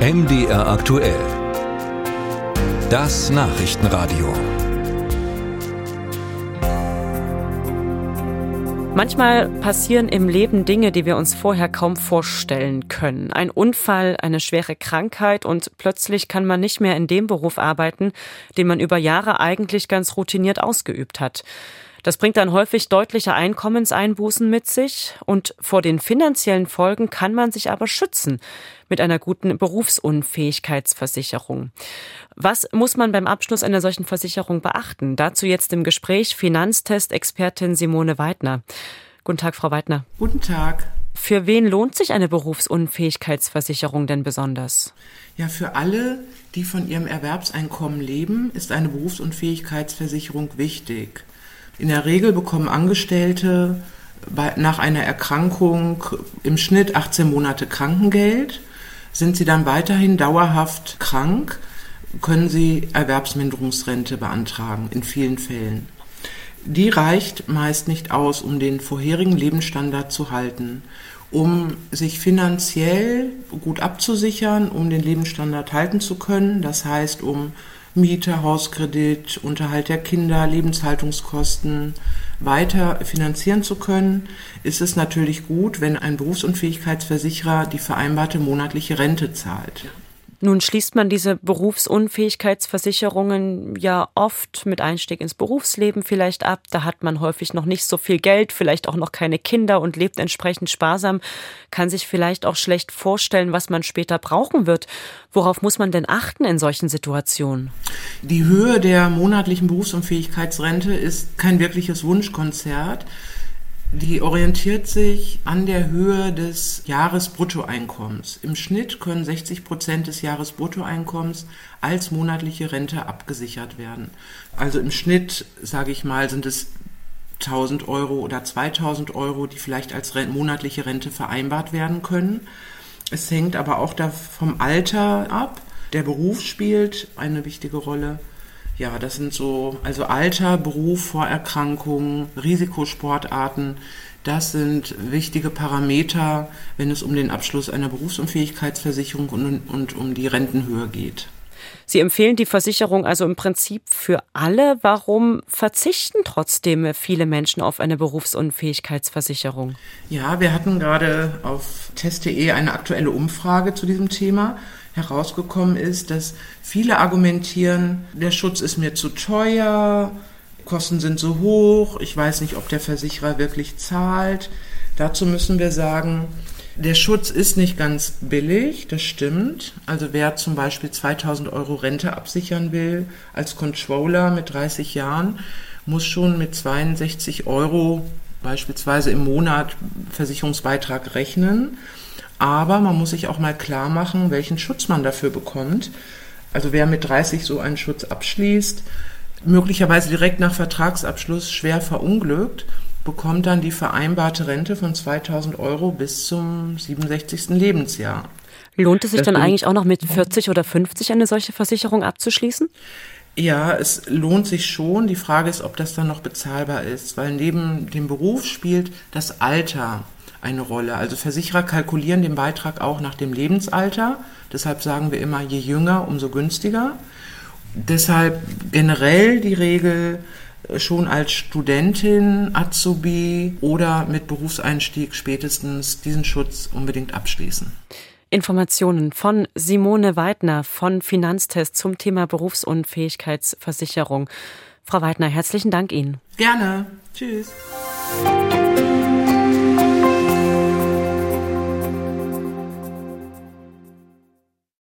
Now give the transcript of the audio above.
MDR aktuell. Das Nachrichtenradio. Manchmal passieren im Leben Dinge, die wir uns vorher kaum vorstellen können. Ein Unfall, eine schwere Krankheit und plötzlich kann man nicht mehr in dem Beruf arbeiten, den man über Jahre eigentlich ganz routiniert ausgeübt hat. Das bringt dann häufig deutliche Einkommenseinbußen mit sich und vor den finanziellen Folgen kann man sich aber schützen mit einer guten Berufsunfähigkeitsversicherung. Was muss man beim Abschluss einer solchen Versicherung beachten? Dazu jetzt im Gespräch Finanztest-Expertin Simone Weidner. Guten Tag, Frau Weidner. Guten Tag. Für wen lohnt sich eine Berufsunfähigkeitsversicherung denn besonders? Ja, für alle, die von ihrem Erwerbseinkommen leben, ist eine Berufsunfähigkeitsversicherung wichtig. In der Regel bekommen Angestellte bei, nach einer Erkrankung im Schnitt 18 Monate Krankengeld. Sind sie dann weiterhin dauerhaft krank, können sie Erwerbsminderungsrente beantragen, in vielen Fällen. Die reicht meist nicht aus, um den vorherigen Lebensstandard zu halten, um sich finanziell gut abzusichern, um den Lebensstandard halten zu können. Das heißt, um Miete, Hauskredit, Unterhalt der Kinder, Lebenshaltungskosten weiter finanzieren zu können, ist es natürlich gut, wenn ein Berufsunfähigkeitsversicherer die vereinbarte monatliche Rente zahlt. Nun schließt man diese Berufsunfähigkeitsversicherungen ja oft mit Einstieg ins Berufsleben vielleicht ab. Da hat man häufig noch nicht so viel Geld, vielleicht auch noch keine Kinder und lebt entsprechend sparsam, kann sich vielleicht auch schlecht vorstellen, was man später brauchen wird. Worauf muss man denn achten in solchen Situationen? Die Höhe der monatlichen Berufsunfähigkeitsrente ist kein wirkliches Wunschkonzert. Die orientiert sich an der Höhe des Jahresbruttoeinkommens. Im Schnitt können 60 Prozent des Jahresbruttoeinkommens als monatliche Rente abgesichert werden. Also im Schnitt, sage ich mal, sind es 1000 Euro oder 2000 Euro, die vielleicht als monatliche Rente vereinbart werden können. Es hängt aber auch vom Alter ab. Der Beruf spielt eine wichtige Rolle. Ja, das sind so, also Alter, Beruf, Vorerkrankungen, Risikosportarten. Das sind wichtige Parameter, wenn es um den Abschluss einer Berufsunfähigkeitsversicherung und, und um die Rentenhöhe geht. Sie empfehlen die Versicherung also im Prinzip für alle. Warum verzichten trotzdem viele Menschen auf eine Berufsunfähigkeitsversicherung? Ja, wir hatten gerade auf test.de eine aktuelle Umfrage zu diesem Thema herausgekommen ist, dass viele argumentieren, der Schutz ist mir zu teuer, Kosten sind so hoch, ich weiß nicht, ob der Versicherer wirklich zahlt. Dazu müssen wir sagen, der Schutz ist nicht ganz billig, das stimmt. Also wer zum Beispiel 2000 Euro Rente absichern will als Controller mit 30 Jahren, muss schon mit 62 Euro beispielsweise im Monat Versicherungsbeitrag rechnen. Aber man muss sich auch mal klar machen, welchen Schutz man dafür bekommt. Also wer mit 30 so einen Schutz abschließt, möglicherweise direkt nach Vertragsabschluss schwer verunglückt, bekommt dann die vereinbarte Rente von 2000 Euro bis zum 67. Lebensjahr. Lohnt es sich das dann eigentlich auch noch mit 40 oder 50 eine solche Versicherung abzuschließen? Ja, es lohnt sich schon. Die Frage ist, ob das dann noch bezahlbar ist, weil neben dem Beruf spielt das Alter eine Rolle. Also Versicherer kalkulieren den Beitrag auch nach dem Lebensalter. Deshalb sagen wir immer, je jünger, umso günstiger. Deshalb generell die Regel, schon als Studentin, Azubi oder mit Berufseinstieg spätestens diesen Schutz unbedingt abschließen. Informationen von Simone Weidner von Finanztest zum Thema Berufsunfähigkeitsversicherung. Frau Weidner, herzlichen Dank Ihnen. Gerne. Tschüss.